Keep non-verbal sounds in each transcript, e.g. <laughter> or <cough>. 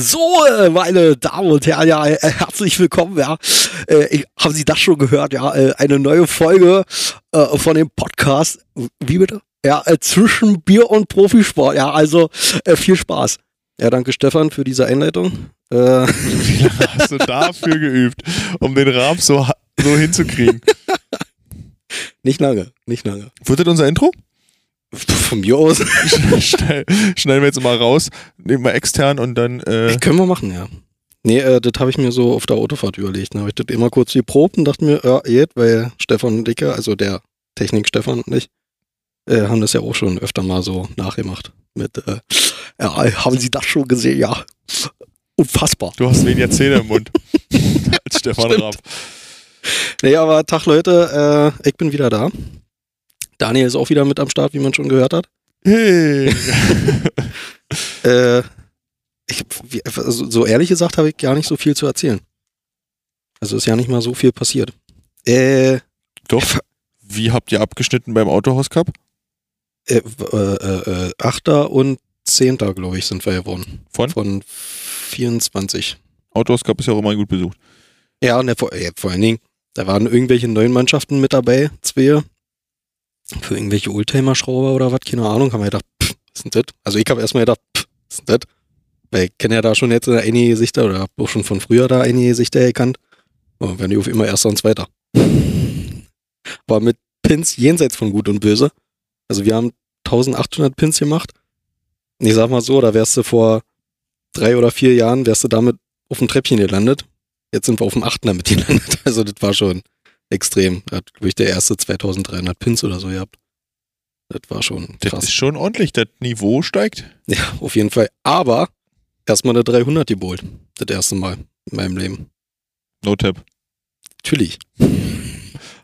So, äh, meine Damen und Herren, ja, äh, herzlich willkommen, ja. Äh, haben Sie das schon gehört, ja? Äh, eine neue Folge äh, von dem Podcast, wie bitte? Ja, äh, zwischen Bier und Profisport, ja, also viel Spaß. Ja, danke Stefan für diese Einleitung. <laughs> Lange hast du dafür geübt, um den Rahmen so, so hinzukriegen? <laughs> nicht lange, nicht lange. Wird das unser Intro? <laughs> Von mir aus. <laughs> Schnell, schneiden wir jetzt mal raus, nehmen wir extern und dann. Äh, Können wir machen, ja. Nee, äh, das habe ich mir so auf der Autofahrt überlegt. Da habe ich das immer kurz geprobt und dachte mir, ja, geht, weil Stefan und Dicke, also der Technik-Stefan und ich, äh, haben das ja auch schon öfter mal so nachgemacht. Mit, äh, ja, haben Sie das schon gesehen? Ja. Unfassbar. du hast weniger Zähne im Mund <laughs> als Stefan. Raab. Nee, aber Tag Leute, äh, ich bin wieder da. Daniel ist auch wieder mit am Start, wie man schon gehört hat. Hey. <laughs> Äh, ich, also, so ehrlich gesagt habe ich gar nicht so viel zu erzählen. Also ist ja nicht mal so viel passiert. Äh, Doch. Wie habt ihr abgeschnitten beim Autohaus Cup? äh, w- äh, äh, 8. und 10. glaube ich, sind wir geworden. Von? Von 24. Autohaus Cup ist ja auch immer gut besucht. Ja, und der, vor, ja, vor allen Dingen, da waren irgendwelche neuen Mannschaften mit dabei, zwei. Für irgendwelche Oldtimer-Schrauber oder was, keine Ahnung, haben wir gedacht, pff, was ist denn das? Also ich habe erstmal gedacht, pff, was ist denn das? Weil ich kenne ja da schon jetzt einige Gesichter oder habe auch schon von früher da einige Gesichter erkannt. Und werden die auf immer erster und zweiter. <laughs> War mit Pins jenseits von Gut und Böse. Also wir haben 1800 Pins gemacht. Ich sag mal so, da wärst du vor drei oder vier Jahren, wärst du damit auf dem Treppchen gelandet. Jetzt sind wir auf dem 8. damit gelandet. <laughs> Also das war schon extrem. Da hat, glaube ich, der erste 2300 Pins oder so gehabt. Das war schon Das krass. ist schon ordentlich. Das Niveau steigt. Ja, auf jeden Fall. Aber erstmal eine 300 geholt. Das erste Mal in meinem Leben. No Tap. Natürlich.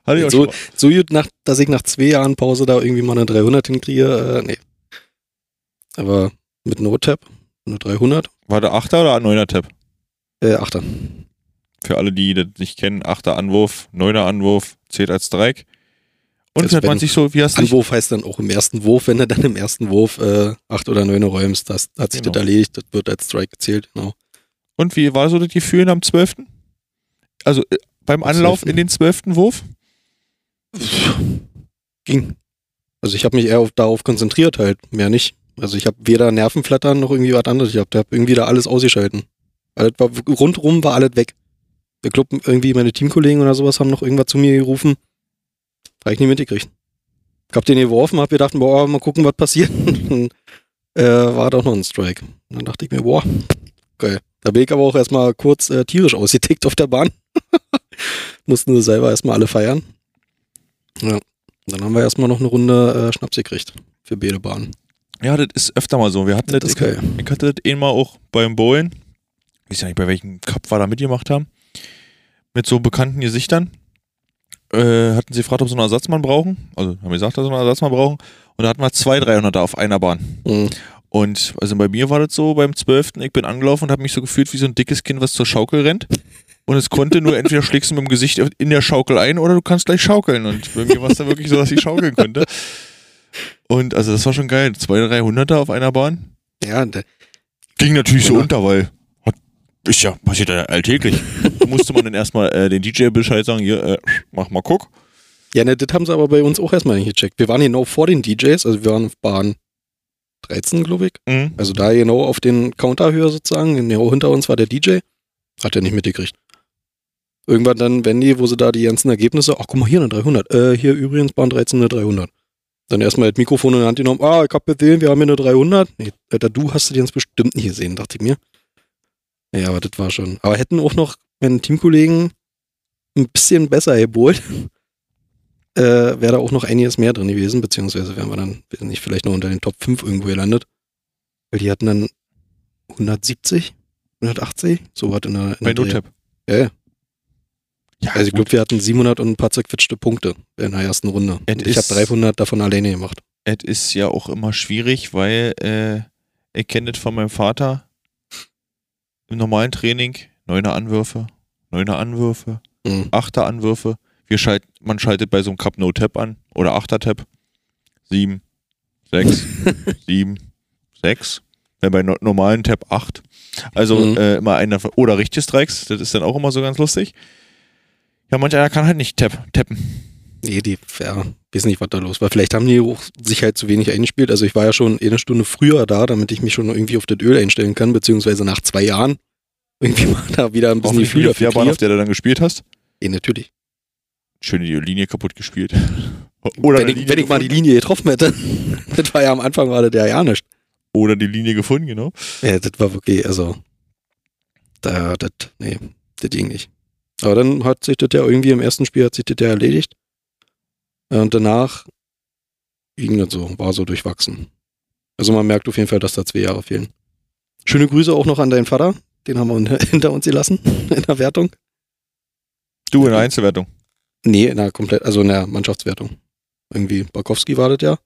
Hatte ich auch So-. So gut, nach, dass ich nach zwei Jahren Pause da irgendwie mal eine 300 hinkriege, äh, nee. Aber mit No-Tap, eine 300, War der 8er oder 9er Tap? äh, 8er. Für alle, die das nicht kennen, 8er Anwurf, 9er Anwurf, zählt als Dreieck. Und hat man sich so, wie hast du Anwurf heißt dann auch im ersten Wurf, wenn du dann im ersten Wurf äh, acht oder neun räumst, das hat sich Genau. das erledigt, das wird als Strike gezählt, genau. Und wie war so das Gefühl am 12.? Also äh, beim Am Anlauf 12.. in den 12. Wurf? Ging. Also ich habe mich eher auf, darauf konzentriert halt, mehr nicht. Also ich habe weder Nervenflattern noch irgendwie was anderes. Ich habe hab irgendwie da alles ausgeschalten. Alles war, rundrum war alles weg. Ich glaube, irgendwie meine Teamkollegen oder sowas haben noch irgendwas zu mir gerufen. Habe ich nicht mitgekriegt. Ich hab den geworfen, hab gedacht, boah, mal gucken, was passiert. Dann, <laughs> äh, war doch noch ein Strike. Und dann dachte ich mir, boah, geil. Da bin ich aber auch erstmal kurz äh, tierisch ausgetickt auf der Bahn. <laughs> Mussten sie selber erstmal alle feiern. Ja. Dann haben wir erstmal noch eine Runde äh, Schnaps gekriegt für beide Bahnen. Ja, das ist öfter mal so. Wir hatten das, Das ich, ich hatte das einmal auch beim Bowlen. Ich weiß ja nicht, bei welchem Cup wir da mitgemacht haben. Mit so bekannten Gesichtern. Äh, hatten sie gefragt, ob sie einen Ersatzmann brauchen. Also haben wir gesagt, dass sie einen Ersatzmann brauchen. Und da hatten wir zwei 300er auf einer Bahn. Mhm. Und also bei mir war das so, beim 12. Ich bin angelaufen und habe mich so gefühlt wie so ein dickes Kind, was zur Schaukel rennt. Und es konnte nur entweder schlägst du mit dem Gesicht in der Schaukel ein oder du kannst gleich schaukeln. Und bei mir war es dann wirklich so, dass ich schaukeln konnte. Und also das war schon geil. Zwei 300er auf einer Bahn. Ja, Ging natürlich so unter, weil ist ja, passiert ja alltäglich. <laughs> Da musste man dann erstmal äh, den DJ Bescheid sagen, hier, äh, mach mal guck. ja ne, das haben sie aber bei uns auch erstmal nicht gecheckt. Wir waren genau vor den DJs, also wir waren auf Bahn 13, glaube ich. Mhm. Also da genau auf den Counterhöhe sozusagen, genau hinter uns war der DJ. Hat er nicht mitgekriegt. Irgendwann dann, wenn die, wo sie da die ganzen Ergebnisse, ach guck mal hier eine 300, äh, hier übrigens Bahn 13 eine 300. Dann erstmal das Mikrofon in die Hand genommen, ah, ich hab gesehen, wir haben hier eine 300. Nee, Alter, du hast die jetzt bestimmt nicht gesehen, dachte ich mir. Ja, aber das war schon. Aber hätten auch noch, wenn Teamkollegen ein bisschen besser gebohlt, <laughs> äh, wäre da auch noch einiges mehr drin gewesen, beziehungsweise wären wir dann, nicht, vielleicht noch unter den Top 5 irgendwo gelandet. Weil die hatten dann 170, 180, so was in der, in Bei NoTap. Ja, ja. Ja, Also ich glaube, wir hatten 700 und ein paar zerquetschte Punkte in der ersten Runde. Ich habe ist- 300 davon alleine gemacht. Es ist ja auch immer schwierig, weil äh, ich kenne das von meinem Vater im normalen Training. Neuner Anwürfe, neuner Anwürfe, Mhm. achter Anwürfe. Wir schalt, man schaltet bei so einem Cup No Tap an oder achter Tap. Sieben, sechs, <laughs> sieben, sechs. Äh, bei no normalen Tab 8. Also Mhm. äh, immer einer oder richtige Strikes, das ist dann auch immer so ganz lustig. Ja, manch einer kann halt nicht tap, tappen. Nee, die, ja, weiß nicht, was da los war. Vielleicht haben die auch sich halt zu wenig eingespielt. Also ich war ja schon eine Stunde früher da, damit ich mich schon irgendwie auf das Öl einstellen kann, beziehungsweise nach zwei Jahren <laughs> irgendwie mal da wieder ein bisschen Gefühl dafür der auf der du dann gespielt hast. Nee, natürlich. Schön die Linie kaputt gespielt. <laughs> Oder, wenn, ich, wenn ich mal die. Linie getroffen hätte, <laughs> das war ja am Anfang war das ja ja nicht. Oder die Linie gefunden, genau. Ja, das war wirklich, also, da, das, nee, das ging nicht. Aber dann hat sich das ja irgendwie im ersten Spiel hat sich das ja erledigt. Und danach ging das so, war so durchwachsen. Also man merkt auf jeden Fall, dass da zwei Jahre fehlen. Schöne Grüße auch noch an deinen Vater. Den haben wir <laughs> hinter uns gelassen in der Wertung. Du in der Einzelwertung. Nee, in der komplett, also in der Mannschaftswertung. Irgendwie, Barkowski war das ja.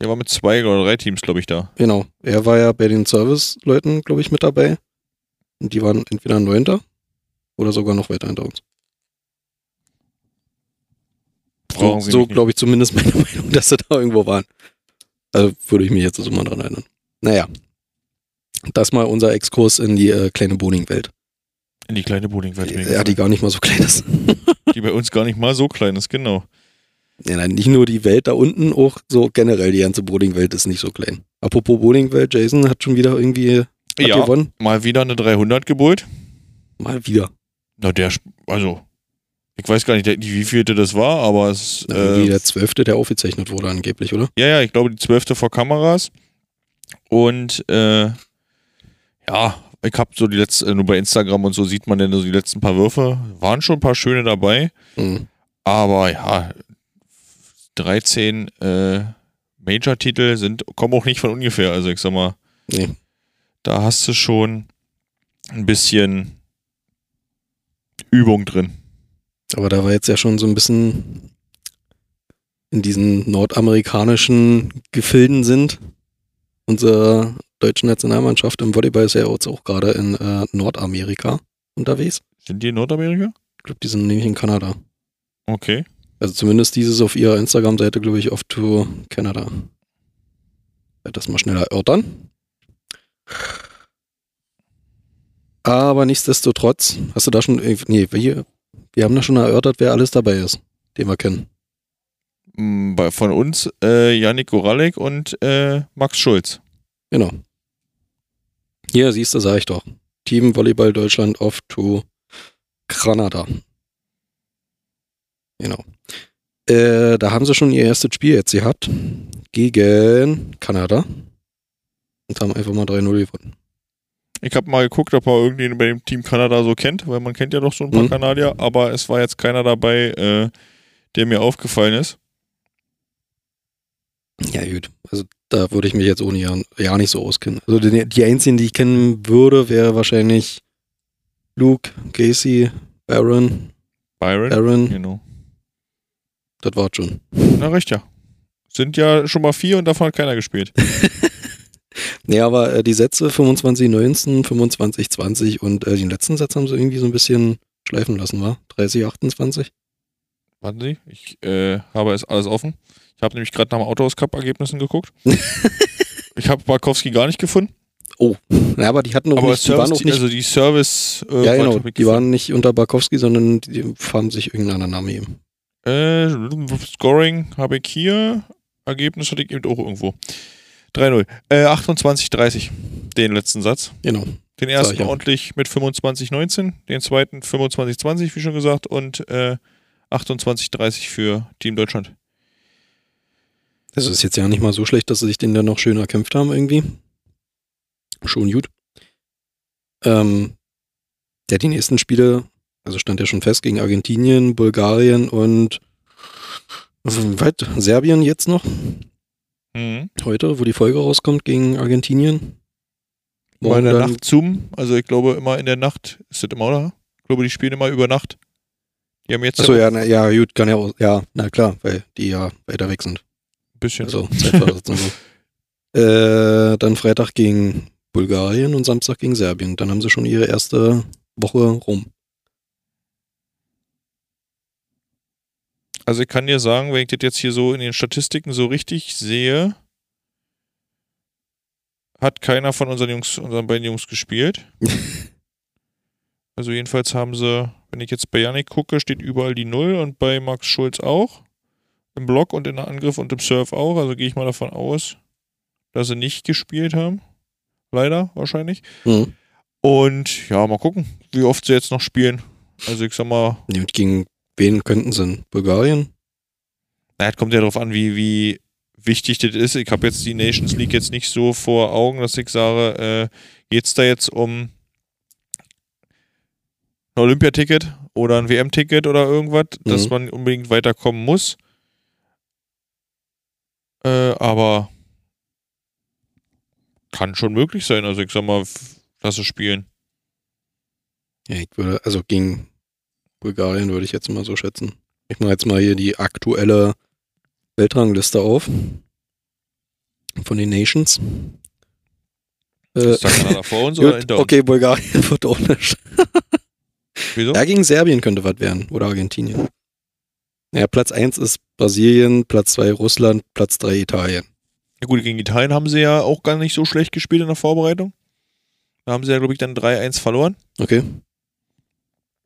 Der war mit zwei oder drei Teams, glaube ich, da. Genau. Er war ja bei den Service-Leuten, glaube ich, mit dabei. Und die waren entweder Neunter oder sogar noch weiter hinter uns. So, Brauchen so nicht. glaube ich zumindest meine <laughs> Meinung, dass sie da irgendwo waren. Also würde ich mich jetzt so mal dran erinnern. Naja. Das mal unser Exkurs in die äh, kleine Bowling-Welt. In die kleine Bowlingwelt. mir Ja, gefallen. die gar nicht mal so klein ist. <laughs> die bei uns gar nicht mal so klein ist, genau. Ja, nein, nicht nur die Welt da unten, auch so generell die ganze Bowling-Welt ist nicht so klein. Apropos Bowling-Welt, Jason hat schon wieder irgendwie Ja, gewonnen. mal wieder eine 300 geholt. Mal wieder. Na, der, also, ich weiß gar nicht, wie vielte das war, aber es, äh, der zwölfte, der aufgezeichnet wurde angeblich, oder? ja, ja, ich glaube die zwölfte vor Kameras. Und, äh, ja, ich habe so die letzten, nur bei Instagram und so sieht man dann so die letzten paar Würfe. Waren schon ein paar schöne dabei, Hm. aber ja, 13 äh, Major-Titel sind, kommen auch nicht von ungefähr. Also ich sag mal, Nee. da hast du schon ein bisschen Übung drin. Aber da war jetzt ja schon so ein bisschen in diesen nordamerikanischen Gefilden sind. Unsere deutsche Nationalmannschaft im Volleyball ist ja jetzt auch gerade in äh, Nordamerika unterwegs. Sind die in Nordamerika? Ich glaube, die sind nämlich in Kanada. Okay. Also zumindest dieses auf ihrer Instagram-Seite, glaube ich, off to Canada. Werde das mal schneller erörtern. Aber nichtsdestotrotz, hast du da schon, äh, nee, wir, wir haben da schon erörtert, wer alles dabei ist, den wir kennen. Mm, von uns äh, Yannick Goralek und äh, Max Schulz. Genau. Hier, siehst du, sag ich doch. Team Volleyball Deutschland off to Granada. Genau. Äh, da haben sie schon ihr erstes Spiel jetzt gehabt. Gegen Kanada. Und haben einfach mal 3-0 gewonnen. Ich habe mal geguckt, ob man irgendwen bei dem Team Kanada so kennt, weil man kennt ja doch so ein paar Mhm. Kanadier, aber es war jetzt keiner dabei, äh, der mir aufgefallen ist. Ja, gut. Also da würde ich mich jetzt ohne ja, ja nicht so auskennen. Also die, die einzigen, die ich kennen würde, wäre wahrscheinlich Luke, Casey, Baron, Byron. Aaron. Genau. Das war's schon. Na recht, ja. Sind ja schon mal vier und davon hat keiner gespielt. <laughs> Nee, aber äh, die Sätze 25, 19, 25, 20 und äh, den letzten Satz haben sie irgendwie so ein bisschen schleifen lassen, war? 30, 28? Warten Sie, ich äh, habe es alles offen. Ich habe nämlich gerade nach dem Autohaus Cup Ergebnissen geguckt. <laughs> ich habe Barkowski gar nicht gefunden. Ja, aber die hatten auch aber nicht, die waren Service, auch nicht, also die Service. Äh, ja genau, die waren nicht unter Barkowski, sondern die haben sich irgendeinen anderen Namen gegeben. Äh, Scoring habe ich hier. Ergebnis hatte ich eben auch irgendwo. 3-0. Äh, 28-30. Den letzten Satz. Genau. Den ersten ordentlich mit 25-19. Den zweiten 25-20, wie schon gesagt. Und äh, 28-30 für Team Deutschland. Das ist jetzt ja nicht mal so schlecht, dass sie sich den dann noch schön erkämpft haben irgendwie. Schon gut. Ähm, ja, die nächsten Spiele, also stand ja schon fest, gegen Argentinien, Bulgarien und weit, Serbien jetzt noch. Mhm. Heute, wo die Folge rauskommt, gegen Argentinien. Immer in Morgen der Nacht Zoom. Also ich glaube immer in der Nacht. Ist das immer, oder? Ich glaube, die spielen immer über Nacht. Die haben jetzt Achso, ja na, ja, gut, kann ja auch, ja, na klar, weil die ja weiter weg sind. ein bisschen. Also so. <laughs> Äh, dann Freitag gegen Bulgarien und Samstag gegen Serbien. Dann haben sie schon ihre erste Woche rum. Also ich kann dir sagen, wenn ich das jetzt hier so in den Statistiken so richtig sehe, hat keiner von unseren Jungs, unseren beiden Jungs gespielt. <laughs> also jedenfalls haben sie, wenn ich jetzt bei Yannick gucke, steht überall die Null und bei Max Schulz auch. Im Block und in der Angriff und im Surf auch. Also gehe ich mal davon aus, dass sie nicht gespielt haben. Leider, wahrscheinlich. Mhm. Und ja, mal gucken, wie oft sie jetzt noch spielen. Also ich sag mal, Und gegen wen könnten sie denn? Bulgarien? naja, kommt ja darauf an, wie, wie wichtig das ist. Ich habe jetzt die Nations League jetzt nicht so vor Augen, dass ich sage, äh, geht es da jetzt um ein Olympiaticket oder ein WM-Ticket oder irgendwas, dass Mhm. man unbedingt weiterkommen muss. Äh, aber kann schon möglich sein. Also ich sag mal, lass es spielen. Ja, ich würde, also gegen Bulgarien würde ich jetzt mal so schätzen. Ich mache jetzt mal hier die aktuelle Weltrangliste auf. Von den Nations. Äh, Ist da Kanada vor uns <laughs> oder gut, hinter uns? okay, Bulgarien <laughs> wird auch <laughs> nicht. Wieso? Ja, gegen Serbien könnte was werden. Oder Argentinien. Ja, Platz 1 ist Brasilien, Platz 2 Russland, Platz 3 Italien. Ja gut, gegen Italien haben sie ja auch gar nicht so schlecht gespielt in der Vorbereitung. Da haben sie ja, glaube ich, dann 3-1 verloren. Okay.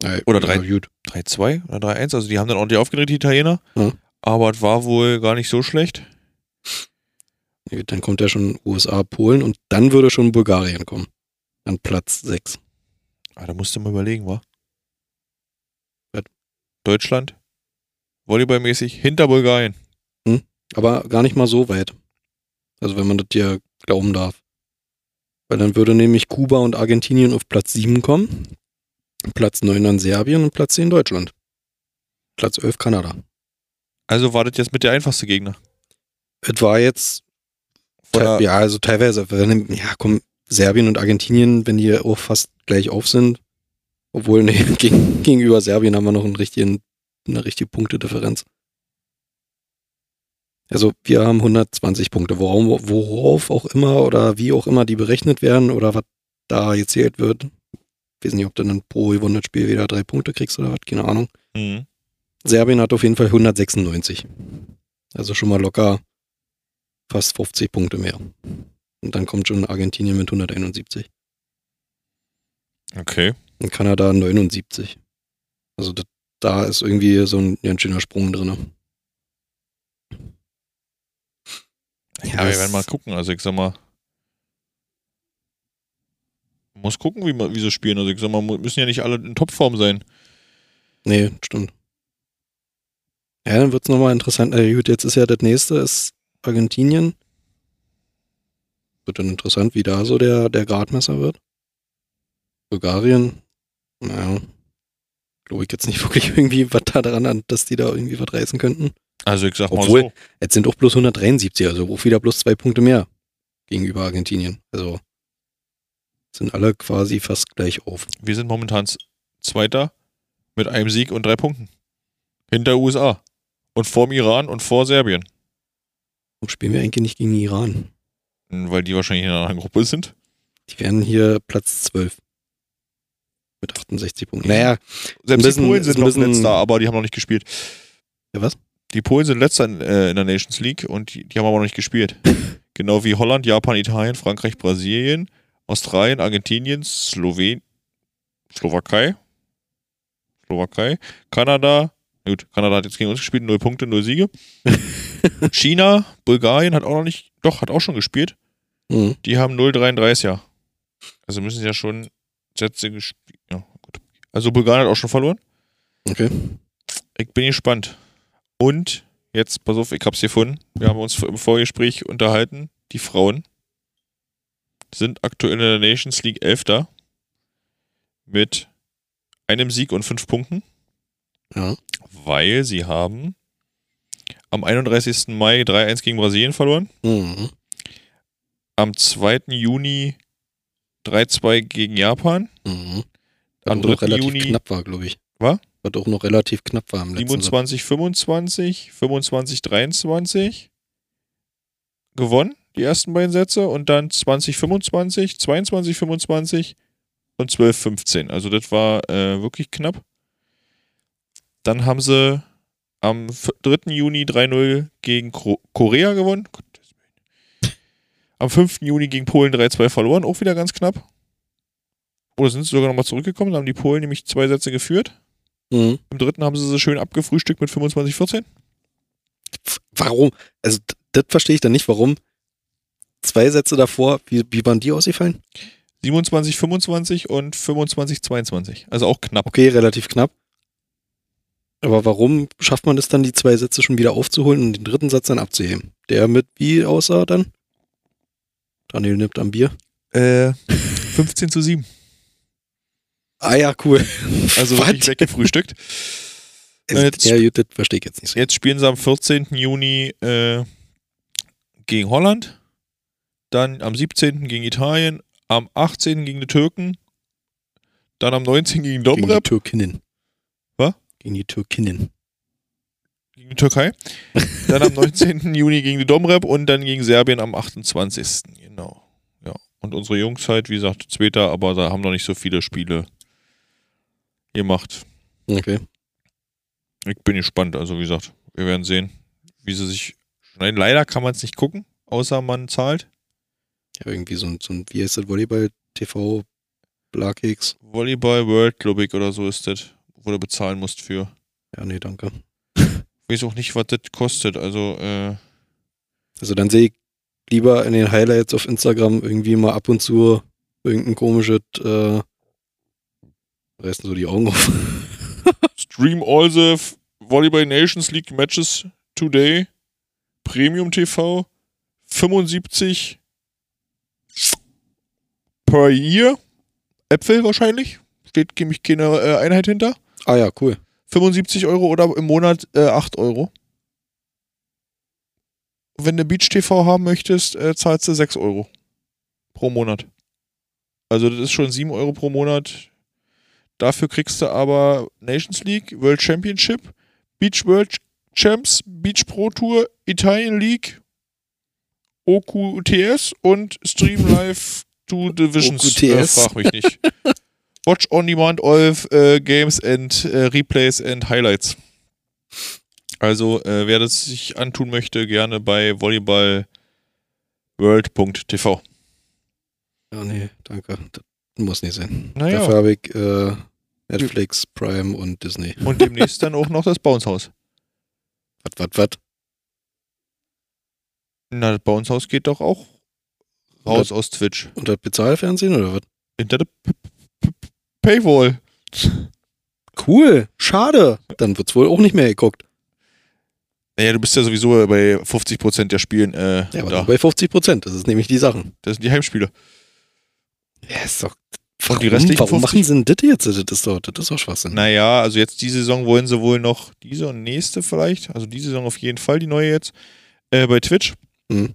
Ja, Oder drei- ja, gut. 3-2 oder 3-1. Also die haben dann ordentlich aufgedreht, die Italiener. Ja. Aber es war wohl gar nicht so schlecht. Dann kommt ja schon USA, Polen und dann würde schon Bulgarien kommen. An Platz 6. Ah, da musst du mal überlegen, wa? Was? Deutschland, volleyballmäßig, hinter Bulgarien. Aber gar nicht mal so weit. Also wenn man das hier glauben darf. Weil dann würde nämlich Kuba und Argentinien auf Platz 7 kommen. Platz 9 dann Serbien und Platz 10 Deutschland. Platz 11 Kanada. Also war das jetzt mit der einfachste Gegner. Es war jetzt, Oder- ja, also teilweise, ja, komm, Serbien und Argentinien, wenn die auch fast gleich auf sind. Obwohl, nee, <laughs> gegen, gegenüber Serbien haben wir noch einen richtigen, eine richtige Punktedifferenz. Also wir haben 120 Punkte, worauf, worauf auch immer oder wie auch immer die berechnet werden oder was da gezählt wird. Weiß nicht, ob du dann pro gewonnenes Spiel wieder drei Punkte kriegst oder was, keine Ahnung. Mhm. Serbien hat auf jeden Fall 196. Also schon mal locker fast 50 Punkte mehr. Und dann kommt schon Argentinien mit 171 Okay. und Kanada 79. Also das, da ist irgendwie so ein ganz schöner Sprung drin. Ja, wir werden mal gucken. Also ich sag mal, muss gucken, wie, man, wie sie spielen. Also ich sag mal, müssen ja nicht alle in Topform sein. Nee, stimmt. Ja, dann wird's nochmal interessant. Na gut, jetzt ist ja das nächste, ist Argentinien. Wird dann interessant, wie da so der, der Gradmesser wird. Bulgarien, naja, glaube ich jetzt nicht <laughs> wirklich irgendwie was da dran, an, dass die da irgendwie was reißen könnten. Also ich sag mal Obwohl- so. Jetzt sind auch bloß 173, also auch wieder bloß zwei Punkte mehr gegenüber Argentinien. Also sind alle quasi fast gleich auf. Wir sind momentan Zweiter mit einem Sieg und drei Punkten. Hinter USA. Und vorm Iran und vor Serbien. Warum spielen wir eigentlich nicht gegen Iran? Weil die wahrscheinlich in einer anderen Gruppe sind. Die werden hier Platz 12. Mit 68 Punkten. Naja, Selbst bisschen- die Polen sind noch letzter, aber die haben noch nicht gespielt. ja, was? Die Polen sind letzter in, äh, in der Nations League und die, die haben aber noch nicht gespielt. <laughs> genau wie Holland, Japan, Italien, Frankreich, Brasilien, Australien, Argentinien, Slowen Slowakei, Slowakei, Kanada, gut, Kanada hat jetzt gegen uns gespielt, 0 Punkte, 0 Siege. <laughs> China, Bulgarien hat auch noch nicht, doch, hat auch schon gespielt. Mhm. Die haben 0,33 ja. Also müssen sie ja schon Sätze gespielt. Ja, gut. Also Bulgarien hat auch schon verloren. Okay. Ich bin gespannt. Und jetzt, pass auf, ich hab's gefunden. Wir haben uns im Vorgespräch unterhalten. Die Frauen sind aktuell in der Nations League Elfter mit einem Sieg und fünf Punkten, Ja. weil sie haben am 31. Mai 3-1 gegen Brasilien verloren, Mhm. am 2. Juni 3-2 gegen Japan, Mhm. Am Was noch 3. relativ Juni- knapp war, glaube ich. Was? Was auch noch relativ knapp war im letzten Satz. 27, 25, 25, 23 gewonnen, die ersten beiden Sätze, und dann 20, 25, 22, 25 und 12, 15. Also das war äh, wirklich knapp. Dann haben sie am f- 3. Juni 3-0 gegen Korea gewonnen. Am 5. Juni gegen Polen 3-2 verloren, auch wieder ganz knapp. Oder sind sie sogar nochmal zurückgekommen, da haben die Polen nämlich zwei Sätze geführt. Mhm. Im dritten haben sie sie schön abgefrühstückt mit 25-14. Warum? Also, das verstehe ich dann nicht, warum. Zwei Sätze davor, wie, wie waren die ausgefallen? 27-25 und 25-22. Also auch knapp. Okay, relativ knapp. Aber warum schafft man es dann, die zwei Sätze schon wieder aufzuholen und den dritten Satz dann abzuheben? Der mit wie aussah dann? Daniel nimmt am Bier. Äh, 15 zu 7. Ah ja, cool. Also wirklich weggefrühstückt. Jetzt- ja, gut, das verstehe ich jetzt nicht so. Jetzt spielen sie am 14. Juni äh, gegen Holland. Dann am 17. gegen Italien. Am 18. gegen die Türken. Dann am 19. gegen Gegen die Domrep. Türkinnen. Was? Gegen die Türkinnen. Gegen die Türkei. Dann am 19. <laughs> Juni gegen die Domrep und dann gegen Serbien am 28. Genau. Ja. Und unsere Jungs halt, wie gesagt, Zweiter, aber da haben noch nicht so viele Spiele gemacht. Okay. Ich bin gespannt. Also, wie gesagt, wir werden sehen, wie sie sich. Nein, leider kann man es nicht gucken, außer man zahlt. Ja, irgendwie so ein, so ein wie heißt das, Volleyball-TV, Blarkeks. Volleyball World, glaube ich, oder so ist das, wo du bezahlen musst für. Ja, nee, danke. Ich weiß auch nicht, was das kostet. Also, äh, Also dann sehe ich lieber in den Highlights auf Instagram irgendwie mal ab und zu irgendein komisches, äh, reißen so die Augen auf. <laughs> stream all the F- Volleyball Nations League Matches today. Premium TV. 75 per year. Äpfel wahrscheinlich. Steht nämlich keine äh, Einheit hinter. ah ja, cool. 75 Euro oder im Monat äh, 8 Euro. Wenn du Beach TV haben möchtest, äh, zahlst du 6 Euro pro Monat. Also das ist schon 7 Euro pro Monat. Dafür kriegst du aber Nations League, World Championship, Beach World Champs, Beach Pro Tour, Italian League, OQTS und Stream To Divisions. Äh, frag mich nicht. <laughs> Watch on Demand all äh, Games and äh, Replays and Highlights. Also, äh, wer das sich antun möchte, gerne bei volleyballworld.tv. Ja, nee, danke. Das muss nicht sein. Naja. Dafür habe ich äh, Netflix, Prime und Disney. Und demnächst dann auch noch das Bounce House. Was, was, was? Na, das Bounce House geht doch auch raus aus Twitch. Und das Bezahlfernsehen oder was? Hinter der Paywall. Cool, schade. Dann wird's wohl auch nicht mehr geguckt. Naja, du bist ja sowieso bei 50% der Spielen äh, Ja, aber da. bei 50 Prozent. Das ist nämlich die Sachen. Das sind die Heimspiele. Ja, ist doch. Und die restlichen warum 50? machen sie denn das jetzt? Das ist doch, das ist doch Schwachsinn. Naja, also jetzt die Saison wollen sie wohl noch, diese und nächste vielleicht, also diese Saison auf jeden Fall, die neue jetzt, äh, bei Twitch. Mhm.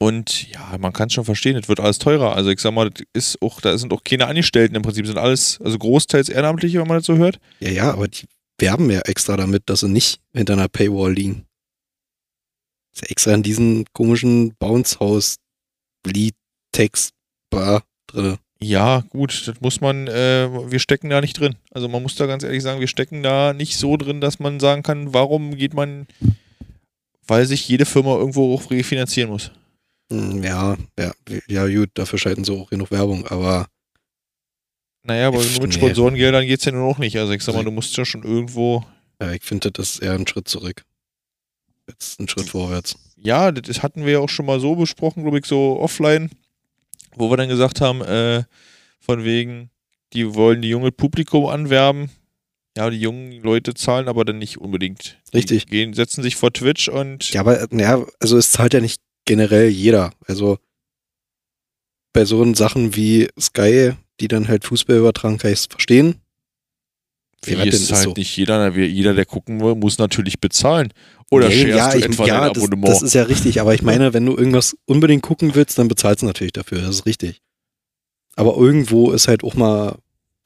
Und ja, man kann es schon verstehen, es wird alles teurer. Also ich sag mal, das ist auch, da sind auch keine Angestellten im Prinzip, sind alles, also großteils Ehrenamtliche, wenn man das so hört. Ja, ja, aber die werben ja extra damit, dass sie nicht hinter einer Paywall liegen. Ist ja extra in diesen komischen Bounce-House-Lied-Text-Bar drin. Ja, gut, das muss man, äh, wir stecken da nicht drin. Also man muss da ganz ehrlich sagen, wir stecken da nicht so drin, dass man sagen kann, warum geht man, weil sich jede Firma irgendwo auch refinanzieren muss. Hm, Ja, ja, ja, gut, dafür schalten sie auch genug Werbung, aber Naja, aber nur mit nee. Sponsorengeldern geht's ja nur noch nicht. Also ich sag mal, du musst ja schon irgendwo ja, ich finde, das ist eher ein Schritt zurück. Jetzt ein Schritt vorwärts. ja, das hatten wir ja auch schon mal so besprochen, glaube ich, so offline, wo wir dann gesagt haben, äh, von wegen, die wollen die junge Publikum anwerben. Ja, die jungen Leute zahlen aber dann nicht unbedingt. Die Richtig. Gehen, setzen sich vor Twitch und Ja, aber ja, also es zahlt ja nicht generell jeder. Also bei so Sachen wie Sky, die dann halt Fußball übertragen, kann ich es verstehen. wie Ja, ist ist halt so? nicht jeder, jeder, der gucken will, muss natürlich bezahlen. Oder Nee, du ich, ja das, das ist ja richtig, aber ich meine, wenn du irgendwas unbedingt gucken willst, dann bezahlst du natürlich dafür, das ist richtig. Aber irgendwo ist halt auch mal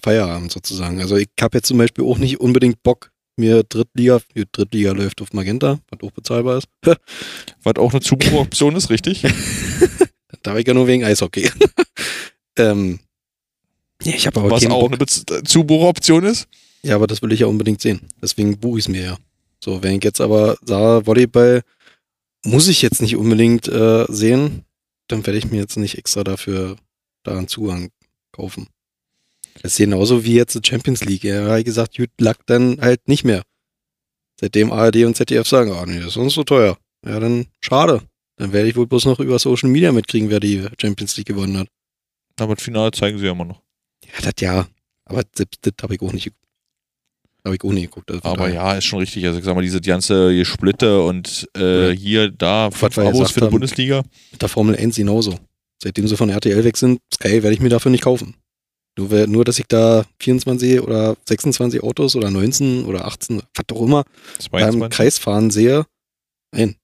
Feierabend sozusagen. Also ich habe jetzt zum Beispiel auch nicht unbedingt Bock, mir Drittliga, Drittliga läuft auf Magenta, was auch bezahlbar ist. <laughs> Was auch eine Zubuchoption ist, richtig? <laughs> Da habe ich ja nur wegen Eishockey. <laughs> ähm, ja, ich habe aber Was auch Bock. eine Bez Zubuchoption ist. Ja, aber das will ich ja unbedingt sehen. Deswegen buche ich es mir ja. So, wenn ich jetzt aber sah, Volleyball muss ich jetzt nicht unbedingt äh, sehen, dann werde ich mir jetzt nicht extra dafür da einen Zugang kaufen. Das ist genauso wie jetzt die Champions League. Er hat gesagt, gut, lag dann halt nicht mehr. Seitdem ARD und ZDF sagen, ah nee, das ist uns so teuer. Ja, dann schade. Dann werde ich wohl bloß noch über Social Media mitkriegen, wer die Champions League gewonnen hat. Aber das Finale zeigen sie ja immer noch. Ja, das ja. Aber selbst das habe ich auch nicht habe ich auch nie geguckt. Also Aber ja, ist schon richtig. Also ich sag mal, diese ganze Gesplitte und äh, Ja. hier, da, fünf Abos für die. Bundesliga. Mit der Formel 1 genauso. Seitdem sie von RTL weg sind, Sky werde ich mir dafür nicht kaufen. Nur, nur, dass ich da 24 oder 26 Autos oder 19 oder 18, was auch immer, beim 22. Kreis fahren sehe. Nein.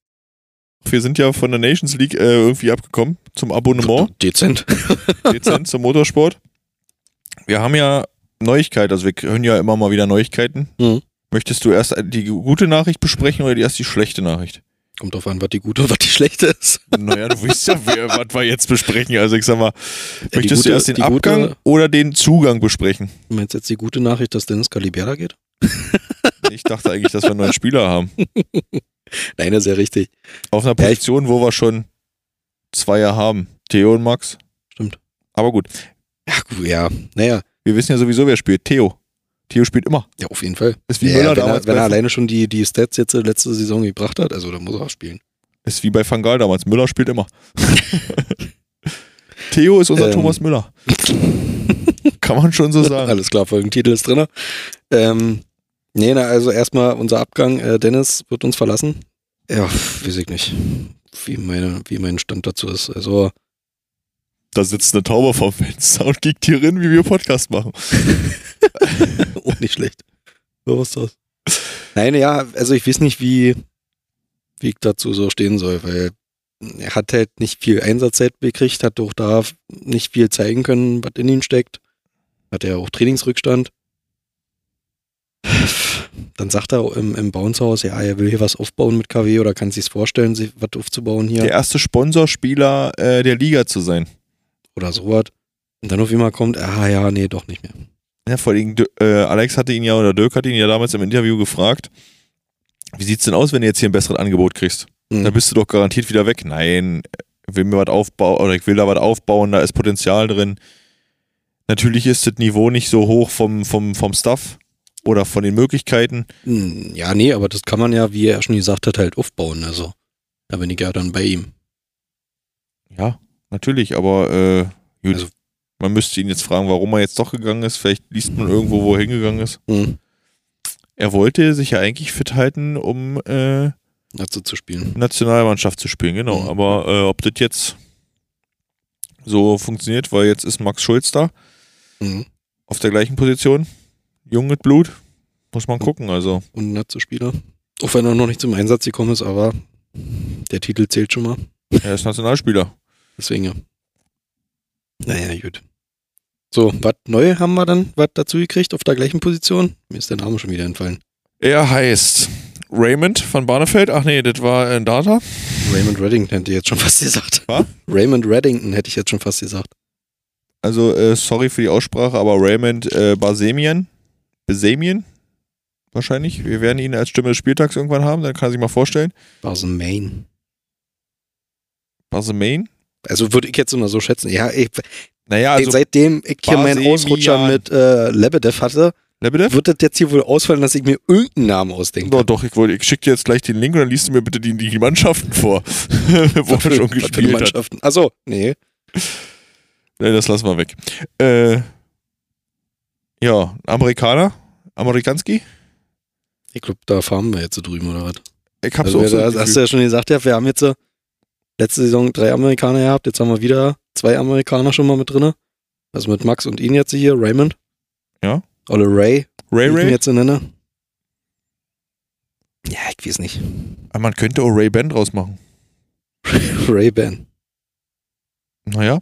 Wir sind ja von der Nations League äh, irgendwie abgekommen zum Abonnement. <laughs> Dezent. Lizenz zum Motorsport. Wir haben ja Neuigkeiten, also wir hören ja immer mal wieder Neuigkeiten. Mhm. Möchtest du erst die gute Nachricht besprechen oder erst die schlechte Nachricht? Kommt drauf an, was die gute und was die schlechte ist. Naja, du weißt ja, wer, <laughs> was wir jetzt besprechen. Also ich sag mal, die möchtest gute- du erst den Abgang gute- oder den Zugang besprechen? Du meinst jetzt die gute Nachricht, dass Dennis Calibera geht? <laughs> Ich dachte eigentlich, dass wir einen neuen Spieler haben. <laughs> Nein, das ist ja richtig. Auf einer Ja, Position, wo wir schon Zweier haben. Theo und Max. Stimmt. Aber gut, Ja, gut, ja. Naja, wir wissen ja sowieso, wer spielt. Theo. Theo spielt immer. ja, auf jeden Fall. Ist wie Ja, Müller wenn er, damals wenn er alleine schon die, die Stats jetzt äh, letzte Saison gebracht hat, also da muss er auch spielen. ist wie bei Van Gaal damals. Müller spielt immer. <laughs> Theo ist unser Ähm. Thomas Müller. <laughs> Kann man schon so <laughs> sagen. Alles klar, Folgentitel ist drin. Ähm, nee, na, also erstmal unser Abgang. Äh, Dennis wird uns verlassen. Ja, weiß ich nicht, wie, meine, wie mein Stand dazu ist. Also, Da sitzt eine Taube vom Fenster und kiegt hier rein, wie wir Podcast machen. auch <laughs> nicht schlecht. So ist das. Nein, ja, also ich weiß nicht, wie, wie ich dazu so stehen soll, weil er hat halt nicht viel Einsatzzeit gekriegt, hat auch da nicht viel zeigen können, was in ihm steckt. Hat er auch Trainingsrückstand. Dann sagt er im, im Bounce-Haus, ja, er will hier was aufbauen mit KW oder kann sich vorstellen, sich was aufzubauen hier Der erste Sponsorspieler äh, der Liga zu sein. Oder sowas. Und dann auf einmal kommt, ah ja, nee, doch nicht mehr. Ja, vor allem, äh, Alex hatte ihn ja, oder Dirk hat ihn ja damals im Interview gefragt, wie sieht's denn aus, wenn du jetzt hier ein besseres Angebot kriegst? Hm. Dann bist du doch garantiert wieder weg. Nein, will mir was aufbauen, oder ich will da was aufbauen, da ist Potenzial drin. Natürlich ist das Niveau nicht so hoch vom, vom, vom Stuff oder von den Möglichkeiten. Hm, Ja, nee, aber das kann man ja, wie er schon gesagt hat, halt aufbauen. Also, da bin ich ja dann bei ihm. Ja, natürlich, aber äh, gut. Also- man müsste ihn jetzt fragen, warum er jetzt doch gegangen ist. Vielleicht liest man irgendwo, wo er hingegangen ist. Hm. Er wollte sich ja eigentlich fit halten, um äh, Dazu zu spielen. Nationalmannschaft zu spielen, genau. Mhm. Aber äh, ob das jetzt so funktioniert, weil jetzt ist Max Schulz da Hm. auf der gleichen Position, jung mit Blut, muss man gucken. Also Und Nazi-Spieler. Auch wenn er noch nicht zum Einsatz gekommen ist, aber der Titel zählt schon mal. er ist Nationalspieler. Deswegen ja. Naja, gut. So, was neu haben wir dann was dazu gekriegt auf der gleichen Position? Mir ist der Name schon wieder entfallen. Er heißt Raymond von Barnefeld. Ach nee, das war ein Data. Raymond Reddington hätte ich jetzt schon <laughs> fast gesagt. Was? Raymond Reddington hätte ich jetzt schon fast gesagt. Also äh, sorry für die Aussprache, aber Raymond äh, Basemian. Basemian? Wahrscheinlich. Wir werden ihn als Stimme des Spieltags irgendwann haben, dann kann er sich mal vorstellen. Basen Main. Basemain? Also würde ich jetzt immer so schätzen. Ja, ich, Naja, also seitdem ich hier meinen. Ausrutscher mit äh, Lebedev hatte, Lebedev? wird das jetzt hier wohl ausfallen, dass ich mir irgendeinen Namen ausdenke. Doch, doch, ich, wollte- ich schicke dir jetzt gleich den Link und dann liest du mir bitte die, die Mannschaften vor, <laughs> wo er schon gespielt hat. Mannschaften? Achso, nee. Nee, das lassen wir weg. Äh, ja, Amerikaner, Amerikanski. Ich glaube, da fahren wir jetzt so drüben oder was. Ich hab's Also, auch so hast du ja schon gesagt, ja, wir haben jetzt äh, letzte Saison drei Amerikaner gehabt, jetzt haben wir wieder zwei Amerikaner schon mal mit drinne. Also mit Max und ihn jetzt hier, Raymond. Ja. Oder Ray, Ray wie ich ihn Ray. jetzt nenne. Ja, ich weiß nicht. Ah, Man könnte auch Ray Ben draus machen. <laughs> Ray Ben. Naja.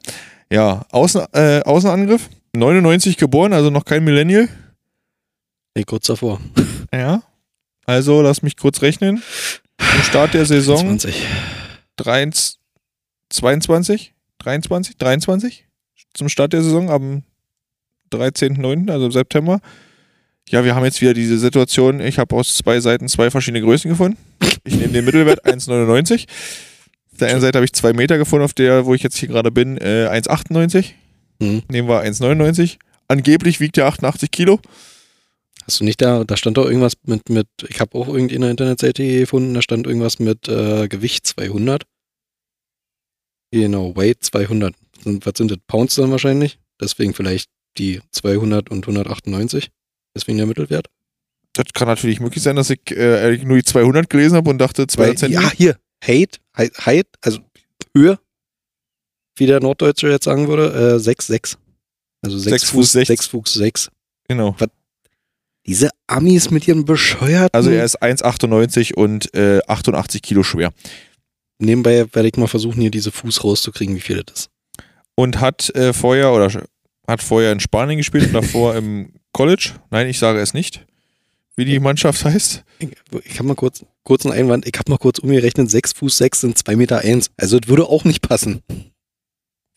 Ja, Außen, äh, Außenangriff. 99 geboren, also noch kein Millennial. Nee, kurz davor. Ja. Also, lass mich kurz rechnen. Zum Start der Saison 20. 23, 22, 23, 23 zum Start der Saison am 13.09., also im September. Ja, wir haben jetzt wieder diese Situation, ich habe aus zwei Seiten zwei verschiedene Größen gefunden. Ich nehme den Mittelwert <laughs> 1,99. Auf der einen Seite habe ich zwei Meter gefunden, auf der, wo ich jetzt hier gerade bin, äh, 1,98. Hm. Nehmen wir 1,99. Angeblich wiegt er 88 Kilo. Hast du nicht da, da stand doch irgendwas mit, mit ich habe auch irgendeine Internetseite gefunden, da stand irgendwas mit äh, Gewicht 200. Genau, Weight 200. Sind, was sind das? Pounds dann wahrscheinlich? Deswegen vielleicht die 200 und 198. Deswegen der Mittelwert. Das kann natürlich möglich sein, dass ich äh, nur die 200 gelesen habe und dachte 200 Weil, Zentimeter. ja, hier, Height, Height, also Höhe, wie der Norddeutsche jetzt sagen würde, äh, 6,6. Also 6 Sechs Fuß, Fuß sechs. 6 Fuß 6. Genau. Diese Amis mit ihren bescheuerten. Also er ist 1,98 und äh, 88 Kilo schwer. Nebenbei werde ich mal versuchen, hier diese Fuß rauszukriegen, wie viel das ist. Und hat äh, vorher oder hat vorher in Spanien gespielt und davor im College. Nein, ich sage es nicht, wie die Mannschaft heißt. Ich, habe mal kurz, kurz einen Einwand. Ich habe mal kurz umgerechnet, 6 Fuß 6 sind 2 Meter 1. Also das würde auch nicht passen.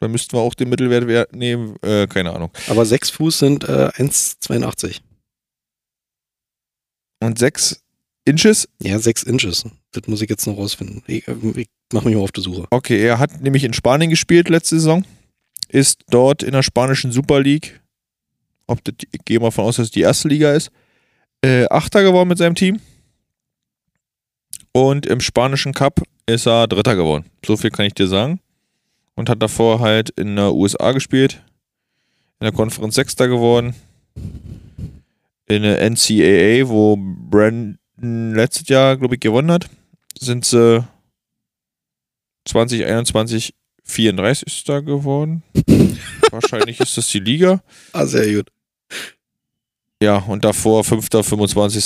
Dann müssten wir auch den Mittelwert wer- nehmen. Äh, keine Ahnung. Aber 6 Fuß sind äh, 1,82. Und 6 Inches. Ja, 6 Inches. Das muss ich jetzt noch rausfinden. Ich, ich mache mich mal auf die Suche. Okay, er hat nämlich in Spanien gespielt letzte Saison. Ist dort in der spanischen Super League. Ob das, ich gehe mal von aus, dass es die erste Liga ist. Äh, Achter geworden mit seinem Team. Und im spanischen Cup ist er Dritter geworden. So viel kann ich dir sagen. Und hat davor halt in der USA gespielt. In der Konferenz Sechster geworden. In der NCAA, wo Brandon letztes Jahr, glaube ich, gewonnen hat, sind sie 2021 34. geworden. <laughs> Wahrscheinlich ist das die Liga. Ah, sehr gut. Ja, und davor 5., 25.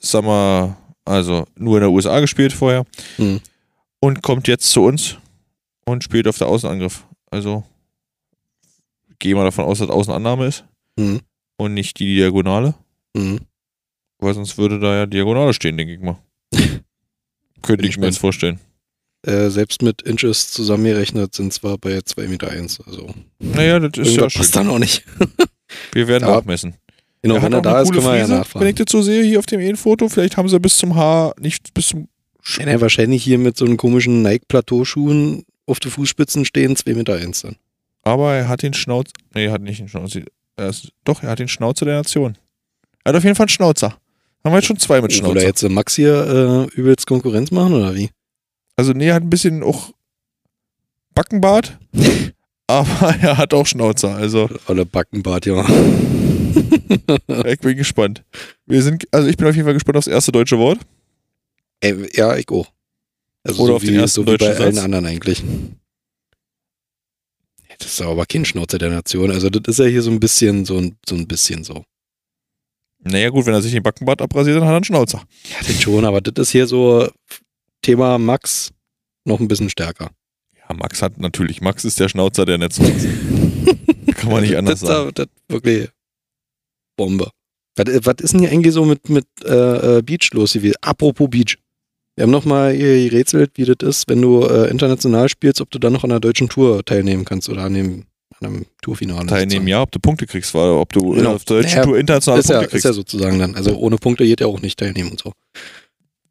Summer, also nur in der USA gespielt vorher. Hm. Und kommt jetzt zu uns und spielt auf der Außenangriff. Also gehe mal davon aus, dass Außenannahme ist Hm. und nicht die Diagonale. Hm. Weil sonst würde da ja Diagonale stehen, denke ich mal. <laughs> Könnte Bin ich mir jetzt vorstellen. Äh, selbst mit Inches zusammengerechnet sind zwar bei 2 Meter 1. Also Naja, das ist ja schön. passt da noch nicht. <laughs> Wir werden Aber- nachmessen. Genau, Er wenn er auch da ist, können wir ja Frise, Wenn ich das so sehe hier auf dem Foto, vielleicht haben sie bis zum Haar, nicht bis zum. Sch- Ja, wahrscheinlich hier mit so einen komischen Nike-Plateauschuhen auf den Fußspitzen stehen, 2 Meter 1 dann. Aber er hat den Schnauz. Nee, er hat nicht den Schnauzer. Er ist, doch, er hat den Schnauzer der Nation. Er hat auf jeden Fall einen Schnauzer. Haben wir jetzt schon zwei mit Oder Schnauzer. jetzt äh, Max hier äh, übelst Konkurrenz machen, oder wie? Also, nee, er hat ein bisschen auch Backenbart. <laughs> aber er hat auch Schnauzer. Also, Oder Backenbart, ja. <laughs> ich bin gespannt. Wir sind, also ich bin auf jeden Fall gespannt aufs erste deutsche Wort. Ey, ja, ich auch. Also Oder so auf wie, den ersten so wie bei allen anderen eigentlich. Das ist aber kein Schnauzer der Nation. Also das ist ja hier so ein bisschen so ein, so ein bisschen so. Naja, gut, wenn er sich den Backenbart abrasiert, dann hat er einen Schnauzer. Ja, das schon, aber das ist hier so Thema Max noch ein bisschen stärker. Ja, Max hat natürlich. Max ist der Schnauzer der Nation. <laughs> Kann man nicht anders das, sagen. Das, das wirklich Bombe. Was, was ist denn hier eigentlich so mit, mit äh, äh, Beach los? Wie, apropos Beach. Wir haben nochmal gerätselt, wie das ist, wenn du äh, international spielst, ob du dann noch an der deutschen Tour teilnehmen kannst oder an dem an einem Tourfinale. Teilnehmen, ja, ob du Punkte kriegst, weil ob du Genau. auf der deutschen Naja, Tour international ist ja, Punkte ist kriegst. ja sozusagen dann. Also ohne Punkte geht ja auch nicht teilnehmen und so.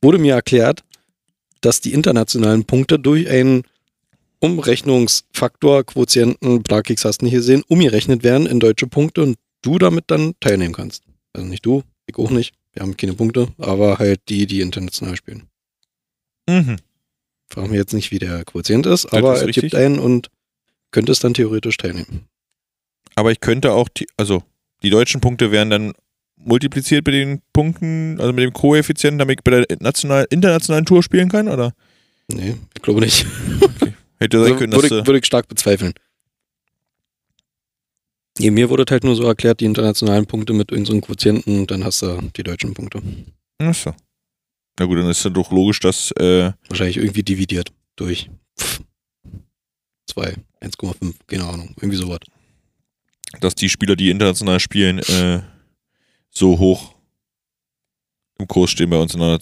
Wurde mir erklärt, dass die internationalen Punkte durch einen Umrechnungsfaktor, Quotienten, Plakix hast du nicht gesehen, umgerechnet werden in deutsche Punkte und du damit dann teilnehmen kannst. Also nicht du, ich auch nicht. Wir haben keine Punkte, aber halt die, die international spielen. Mhm. Fragen wir jetzt nicht, wie der Quotient ist, aber ist er tippt einen und könnte es dann theoretisch teilnehmen. Aber ich könnte auch, die, also die deutschen Punkte werden dann multipliziert mit den Punkten, also mit dem Koeffizienten, damit ich bei der national, internationalen Tour spielen kann, oder? Nee, ich glaube nicht. Hätte sein Also, können, würde, ich, würde ich stark bezweifeln. Nee, mir wurde halt nur so erklärt, die internationalen Punkte mit irgendeinem Quotienten dann hast du die deutschen Punkte. Achso. Na gut, dann ist ja doch logisch, dass äh, Wahrscheinlich irgendwie dividiert durch 2, 1,5, keine Ahnung, irgendwie sowas. dass die Spieler, die international spielen, äh, so hoch im Kurs stehen bei uns in der,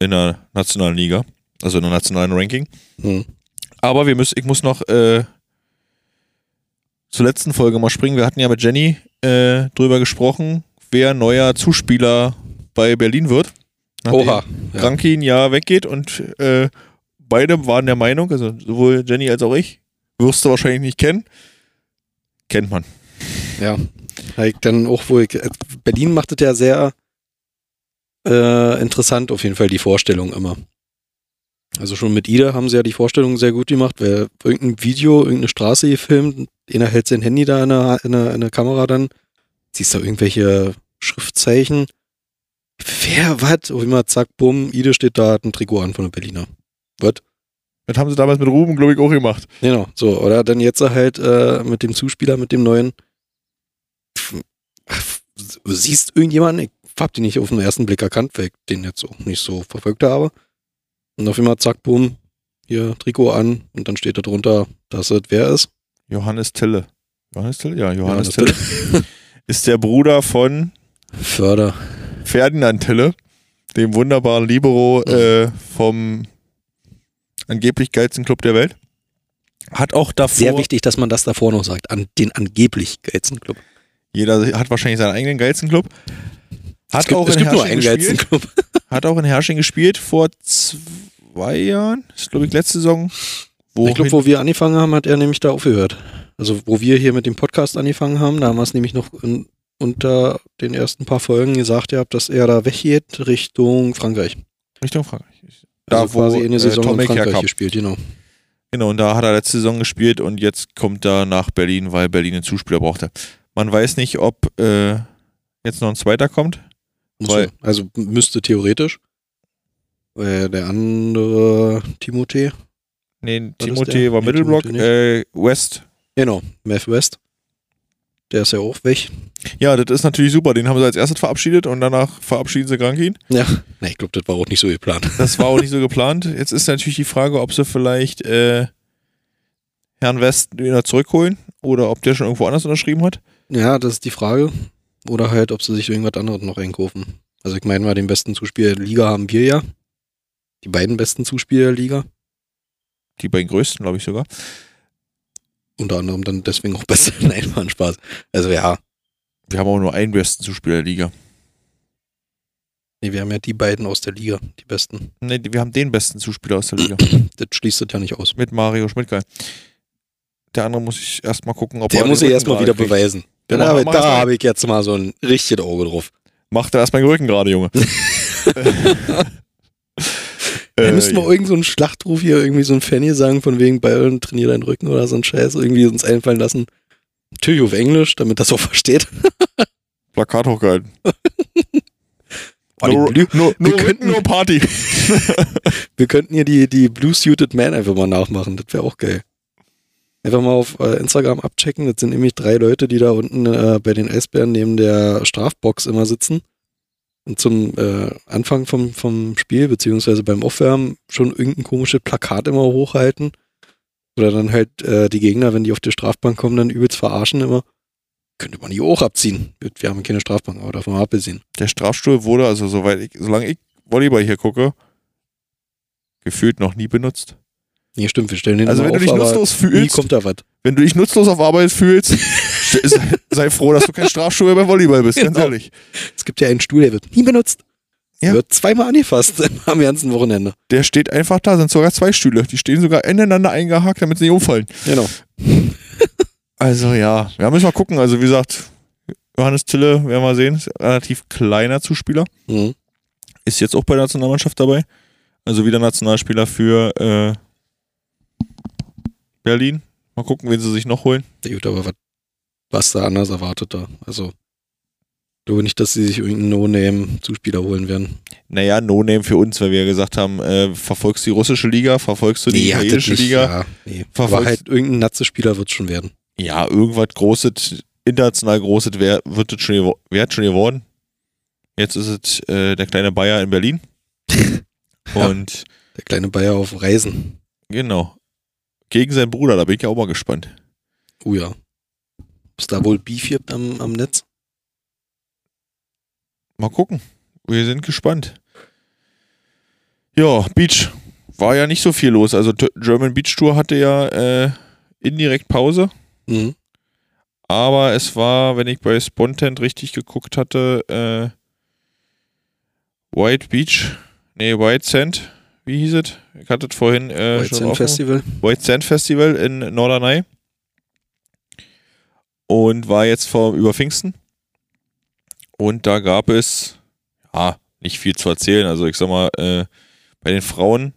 in der nationalen Liga, also in der nationalen Ranking. Hm. Aber wir müssen, ich muss noch äh, zur letzten Folge mal springen. Wir hatten ja mit Jenny äh, drüber gesprochen, wer neuer Zuspieler bei Berlin wird. Oha. Ja. Kranki ein Jahr weggeht und äh, beide waren der Meinung, also sowohl Jenny als auch ich, wirst du wahrscheinlich nicht kennen. Kennt man. Ja. Dann auch wohl, Berlin macht es ja sehr äh, interessant auf jeden Fall die Vorstellung immer. Also schon mit Ida haben sie ja die Vorstellung sehr gut gemacht. Wer irgendein Video, irgendeine Straße gefilmt, einer hält sein Handy da in der, in der, in der Kamera dann, siehst du irgendwelche Schriftzeichen. Wer, was? Auf immer zack, bumm, Ida steht da, hat ein Trikot an von der Berliner. Was? Das haben sie damals mit Ruben, glaube ich, auch gemacht. Genau, so. Oder dann jetzt halt äh, mit dem Zuspieler, mit dem neuen. Pff, siehst irgendjemanden, ich hab den nicht auf den ersten Blick erkannt, weil ich den jetzt auch nicht so verfolgt habe. Und auf einmal, zack, bumm, hier Trikot an und dann steht da drunter, dass es wer ist. Johannes Tille. Johannes Tille? Ja, Johannes, Tille. <laughs> <laughs> Ist der Bruder von Förder. Ferdinand Tille, dem wunderbaren Libero äh, vom angeblich geilsten Club der Welt. Hat auch davor. Sehr wichtig, dass man das davor noch sagt, an den angeblich geilsten Club. Jeder hat wahrscheinlich seinen eigenen geilsten Club. Hat es gibt, auch in gibt nur Herrsching einen geilsten gespielt. Club. <laughs> Hat auch in Herrsching gespielt vor zwei Jahren. Ist, glaube ich, letzte Saison. Wo Ich glaube, wo wir angefangen haben, hat er nämlich da aufgehört. Also wo wir hier mit dem Podcast angefangen haben, da haben wir es nämlich noch in, unter den ersten paar Folgen gesagt, ihr habt, dass er da weggeht Richtung Frankreich. Richtung Frankreich. Also quasi in der Saison in Tomek Frankreich herkam. gespielt, genau. Genau, und da hat er letzte Saison gespielt und jetzt kommt er nach Berlin, weil Berlin einen Zuspieler brauchte. Man weiß nicht, ob äh, jetzt noch ein zweiter kommt. Weil-. Also müsste theoretisch. Weil der andere Timothée, Nee, Timothée war Nee, Mittelblock, Timothée äh, West. genau, Math West. Der ist ja auch weg. Ja, das ist natürlich super. Den haben sie als erstes verabschiedet und danach verabschieden sie Grankin. Ja, na, ich glaube, das war auch nicht so geplant. Das war auch nicht so <laughs> geplant. Jetzt ist natürlich die Frage, ob sie vielleicht äh, Herrn West wieder zurückholen oder ob der schon irgendwo anders unterschrieben hat. Ja, das ist die Frage. Oder halt, ob sie sich irgendwas anderes noch einkaufen. Also ich meine mal, den besten Zuspieler der Liga haben wir ja. Die beiden besten Zuspieler der Liga. Die beiden größten, glaube ich sogar. Unter anderem dann deswegen auch besser. <laughs> Nein, war ein Spaß. Also ja, Wir haben auch nur einen besten Zuspieler der Liga. nee, wir haben ja die beiden aus der Liga, die besten. Nee, wir haben den besten Zuspieler aus der Liga. <clears throat> Das schließt das ja nicht aus. Mit Mario Schmidtgeil. Der andere muss ich erstmal gucken, ob Der er muss den sich Rücken erstmal wieder kriegt. beweisen. Der Da, da habe ich jetzt mal so ein richtiges Auge drauf. Macht er erstmal den Rücken gerade, Junge. <laughs> Äh, müssten wir irgend so einen Schlachtruf hier, irgendwie so ein Fanny sagen, von wegen Bayern trainier deinen Rücken oder so ein Scheiß, irgendwie uns einfallen lassen. Natürlich auf Englisch, damit das auch <laughs> versteht. Plakat hochgehalten. <laughs> Oh, nur, Blue- nur, wir nur, könnten- nur Party. <laughs> Wir könnten hier die, die Blue Suited Man einfach mal nachmachen. Das wäre auch geil. Einfach mal auf äh, Instagram abchecken. Das sind nämlich drei Leute, die da unten äh, bei den Eisbären neben der Strafbox immer sitzen. Und zum äh, Anfang vom, vom Spiel, beziehungsweise beim Aufwärmen, schon irgendein komisches Plakat immer hochhalten. Oder dann halt äh, die Gegner, wenn die auf die Strafbank kommen, dann übelst verarschen immer. Könnte man die auch abziehen. Wir haben keine Strafbank, aber davon mal abgesehen. Der Strafstuhl wurde, also soweit ich, solange ich Volleyball hier gucke, gefühlt noch nie benutzt. Nee, stimmt, wir stellen den Also wenn du auf, dich aber nutzlos fühlst, kommt da was. wenn du dich nutzlos auf Arbeit fühlst, <laughs> sei, froh, dass du kein Strafstuhl mehr beim Volleyball bist, ganz Genau. ehrlich. Es gibt ja einen Stuhl, der wird nie benutzt. Ja. Wird zweimal angefasst <laughs> am ganzen Wochenende. Der steht einfach da, sind sogar zwei Stühle. Die stehen sogar ineinander eingehakt, damit sie nicht umfallen. Genau. <laughs> Also ja, wir müssen mal gucken. Also wie gesagt, Johannes Tille, werden wir mal sehen, ist ein relativ kleiner Zuspieler. Mhm. Ist jetzt auch bei der Nationalmannschaft dabei. Also wieder Nationalspieler für äh, Berlin. Mal gucken, wen sie sich noch holen. Ja, gut, aber was, was da anders erwartet da? Also, ich glaube nicht, dass sie sich irgendeinen No-Name-Zuspieler holen werden. Naja, No-Name für uns, weil wir ja gesagt haben, äh, verfolgst du die russische Liga, verfolgst du die das italienische nicht, Liga. Ja, nee. Verfolgst- Aber halt irgendein Nazi-Spieler wird es schon werden. Ja, irgendwas Großes, international Großes wär, wird es schon, wär schon geworden. Jetzt ist es äh, der kleine Bayer in Berlin. <laughs> Ja. Und Der kleine Bayer auf Reisen. genau. Gegen seinen Bruder, da bin ich ja auch mal gespannt. Oh ja. Ob es da wohl Beef gibt am, am Netz? Mal gucken. Wir sind gespannt. Ja, Beach. War ja nicht so viel los. Also German Beach Tour hatte ja äh, indirekt Pause. Mhm. Aber es war, wenn ich bei Spontent richtig geguckt hatte, äh, White Beach, nee, White Sand, wie hieß es? Ich hatte es vorhin äh, White schon Sand offen. Festival. White Sand Festival in Norderney. Und war jetzt vor über Pfingsten. Und da gab es, ja, nicht viel zu erzählen. Also ich sag mal, äh, bei den Frauen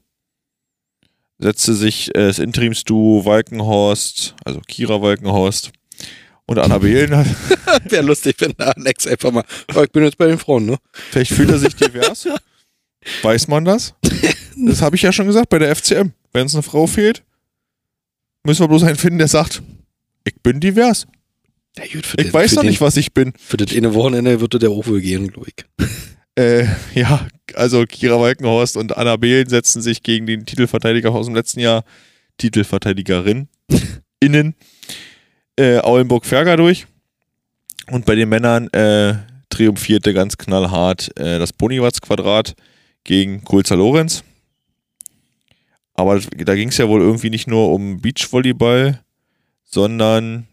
setzte sich äh, das Interimsduo Walkenhorst, also Kira Walkenhorst und Anna Behlen. <laughs> <laughs> Wäre lustig, wenn der Alex einfach mal. Oh, ich bin jetzt bei den Frauen, ne? Vielleicht fühlt er sich divers. <laughs> Weiß man das? Das habe ich ja schon gesagt bei der FCM. Wenn es eine Frau fehlt, müssen wir bloß einen finden, der sagt, ich bin divers. Ja, gut, Ich den, weiß noch den, nicht, was ich bin. Für das eine Wochenende würde der auch wohl gehen, glaube ich. <laughs> Äh, ja, also Kira Walkenhorst und Anna Behlen setzen sich gegen den Titelverteidiger aus dem letzten Jahr, Titelverteidigerin, <laughs> innen, äh, Aulenburg-Ferger durch. Und bei den Männern äh, triumphierte ganz knallhart äh, das Bonivaz-Quadrat gegen Kulzer Lorenz. Aber da ging es ja wohl irgendwie nicht nur um Beachvolleyball, sondern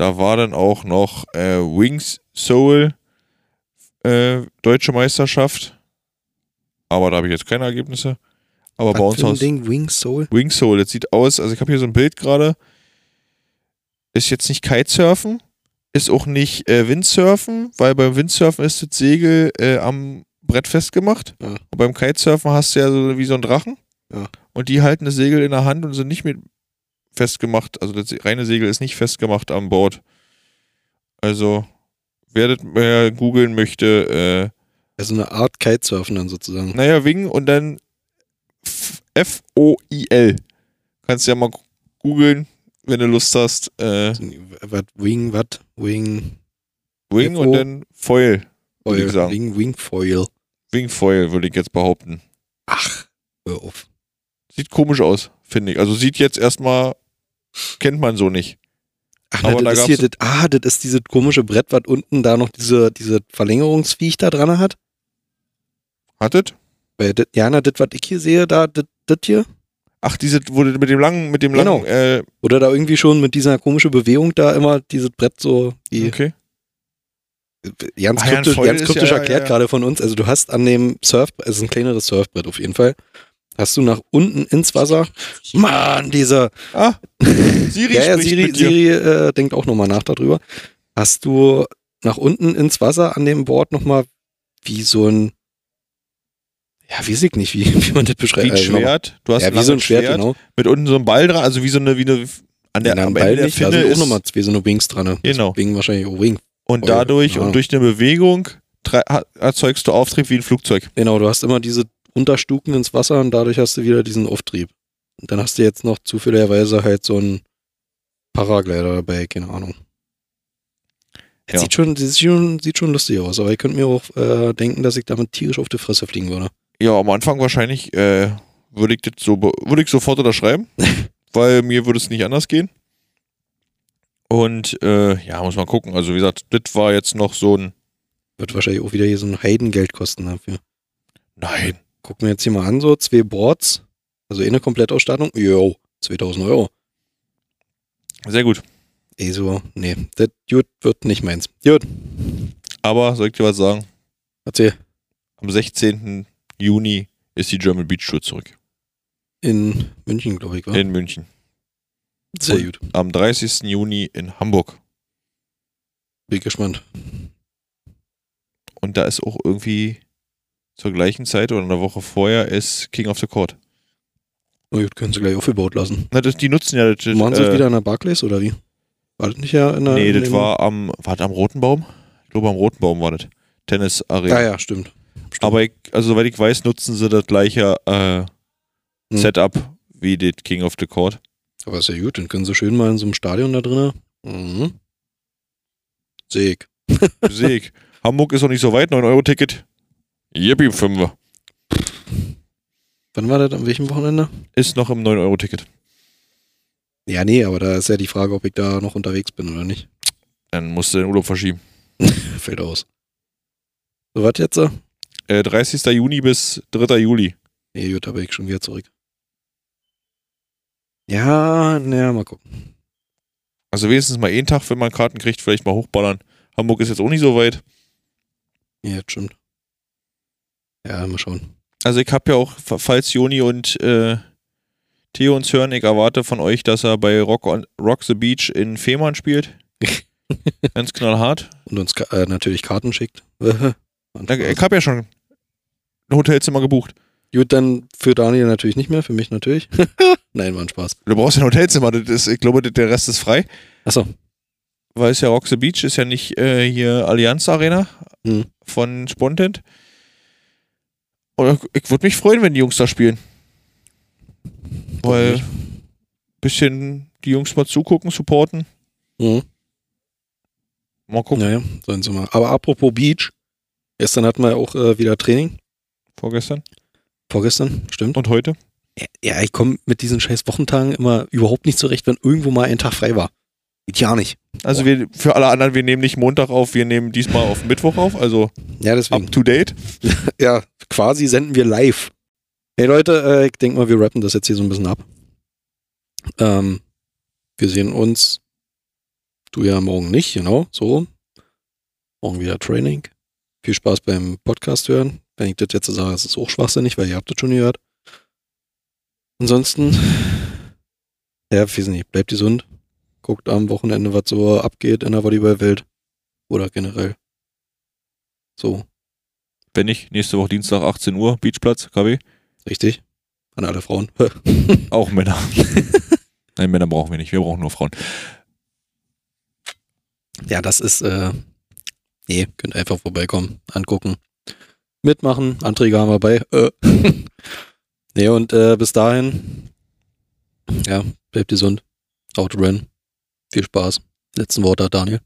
da war dann auch noch äh, Wings Soul äh, deutsche Meisterschaft. Aber da habe ich jetzt keine Ergebnisse. Aber bei Was uns für ein aus Ding, Wings Soul. Wing Soul, das sieht aus, also ich habe hier so ein Bild gerade. Ist jetzt nicht Kitesurfen, ist auch nicht äh, Windsurfen, weil beim Windsurfen ist das Segel äh, am Brett festgemacht. Ja. Und beim Kitesurfen hast du ja so wie so ein Drachen. Ja. Und die halten das Segel in der Hand und sind nicht mit festgemacht. Also das reine Segel ist nicht festgemacht an Bord. Also, wer mal googeln möchte, äh, Also eine Art Kitesurfen dann sozusagen. naja, Wing und dann F-O-I-L. Kannst ja mal googeln, wenn du Lust hast. Äh, Was, Wing, was? Wing, Wing und dann Foil. Würde ich Foil. sagen. Wing, Wing Foil. Wing Foil, würde ich jetzt behaupten. Ach, hör auf. Sieht komisch aus, finde ich. Also sieht jetzt erstmal, kennt man so nicht. Ach, Aber na, da das ist hier, das, ah, das ist dieses komische Brett, was unten da noch diese, diese Verlängerungsviech da dran hat. Weil das, ja, na, das, was ich hier sehe, da, das, das hier. Ach, diese, wurde mit dem langen, mit dem Genau. langen, äh, Oder da irgendwie schon mit dieser komischen Bewegung da immer dieses Brett so, die, okay. ganz Ah, ja, ein kryptisch, ganz kryptisch ja- erklärt ja. gerade von uns. Also du hast an dem Surf, es ist ein kleineres Surfbrett auf jeden Fall, hast du nach unten ins Wasser, Mann, dieser, Ah, Siri <laughs> ja, ja, Siri. Siri äh, denkt auch nochmal nach darüber. Hast du nach unten ins Wasser an dem Board nochmal wie so ein, ja, weiß ich nicht, wie, <laughs> wie man das beschreibt. Wie ein nochmal- Schwert. Du hast Ja, wie so ein langes Schwert, genau. Mit unten so einem Ball dran, also wie so eine, wie eine, an der, Ja, am Ball Ende der nicht, da Finne sind auch nochmal zwei so eine Wings dran. ne? Genau. Wing wahrscheinlich auch Wing. und dadurch ja. und durch eine Bewegung erzeugst du Auftrieb wie ein Flugzeug. Genau, du hast immer diese Unterstuken ins Wasser und dadurch hast du wieder diesen Auftrieb. Und dann hast du jetzt noch zufälligerweise halt so einen Paraglider dabei, keine Ahnung. Ja. Sieht, schon, sieht, schon, sieht schon lustig aus, aber ich könnte mir auch äh, denken, dass ich damit tierisch auf die Fresse fliegen würde. Ja, am Anfang wahrscheinlich äh, würde ich das so, würde ich sofort unterschreiben, <laughs> weil mir würde es nicht anders gehen. Und äh, ja, muss man gucken. Also wie gesagt, das war jetzt noch so ein Wird wahrscheinlich auch wieder hier so ein Heidengeld kosten dafür. Nein. Gucken wir jetzt hier mal an, so zwei Boards, also eine Komplettausstattung, jo, 2000 Euro. Sehr gut. Ey, so, nee, das gut, wird nicht meins. Gut, Aber soll ich dir was sagen? erzähl. Am 16. Juni ist die German Beach Tour zurück. In München, glaube ich, war. In München. Sehr gut. Am 30. Juni in Hamburg. Bin gespannt. Und da ist auch irgendwie zur gleichen Zeit oder eine Woche vorher ist King of the Court. Na gut, können sie gleich aufgebaut lassen. Na, das, die nutzen ja das. Machen sie äh, das wieder in der Barclays oder wie? War das nicht ja in der. Nee, in das war am, war das am Roten Baum? Ich glaube, am Roten Baum war das. Tennis Arena. Ah ja, stimmt. stimmt. Aber ich, also soweit ich weiß, nutzen sie das gleiche äh, Hm. Setup wie das King of the Court. Aber ist ja gut, dann können sie schön mal in so einem Stadion da drinnen. Mhm. Sehe ich. Sehe ich. Hamburg ist auch nicht so weit, 9-Euro-Ticket. Yippie, Fünfer. Wann war das? An welchem Wochenende? Ist noch im 9-Euro-Ticket. Ja, nee, aber da ist ja die Frage, ob ich da noch unterwegs bin oder nicht. Dann musst du den Urlaub verschieben. <laughs> Fällt aus. So, was jetzt? Äh, 30. Juni bis 3. Juli. Nee, gut, da bin ich schon wieder zurück. Ja, naja, mal gucken. Also wenigstens mal einen Tag, wenn man Karten kriegt, vielleicht mal hochballern. Hamburg ist jetzt auch nicht so weit. Ja, das stimmt. Ja, mal schauen. Also ich habe ja auch, falls Joni und äh, Theo uns hören, ich erwarte von euch, dass er bei Rock, on, Rock the Beach in Fehmarn spielt. <laughs> Ganz knallhart. Und uns äh, natürlich Karten schickt. <laughs> Ich habe ja schon ein Hotelzimmer gebucht. Gut, dann für Daniel natürlich nicht mehr, für mich natürlich. <laughs> Nein, war ein Spaß. Du brauchst ja ein Hotelzimmer, das ist, ich glaube, der Rest ist frei. Achso, Weil es ja Rock the Beach ist ja nicht äh, hier Allianz Arena Hm. von Spontent. Oder ich würde mich freuen, wenn die Jungs da spielen. Weil nicht. bisschen die Jungs mal zugucken, supporten. mhm. Mal gucken. naja, sollen sie mal. Aber apropos Beach, gestern hatten wir auch äh, wieder Training. Vorgestern Vorgestern, stimmt. und heute. Ja, ich komme mit diesen scheiß Wochentagen immer überhaupt nicht zurecht, wenn irgendwo mal ein Tag frei war. Geht ja nicht. Also wir, für alle anderen, wir nehmen nicht Montag auf, wir nehmen diesmal auf Mittwoch auf, also Ja, deswegen. up to date. <laughs> Ja, quasi senden wir live. Hey Leute, äh, ich denke mal, wir rappen das jetzt hier so ein bisschen ab. Ähm, wir sehen uns. Du ja morgen nicht, genau, so. Morgen wieder Training. Viel Spaß beim Podcast hören. Wenn ich das jetzt so sage, ist es auch schwachsinnig, weil ihr habt das schon gehört. Ansonsten, ja, weiß nicht, bleibt gesund. Guckt am Wochenende, was so abgeht in der Volleyballwelt. Oder generell. So, Wenn nicht, nächste Woche Dienstag 18 Uhr, Beachplatz, KW. richtig? An alle Frauen. <laughs> Auch Männer. <laughs> Nein, Männer brauchen wir nicht, wir brauchen nur Frauen. Ja, das ist, äh, nee, könnt einfach vorbeikommen, angucken, mitmachen, Anträge haben wir bei. Äh. <laughs> nee, und äh, bis dahin, ja, bleibt gesund, Autorennen, viel Spaß. Letzten Worte, Daniel.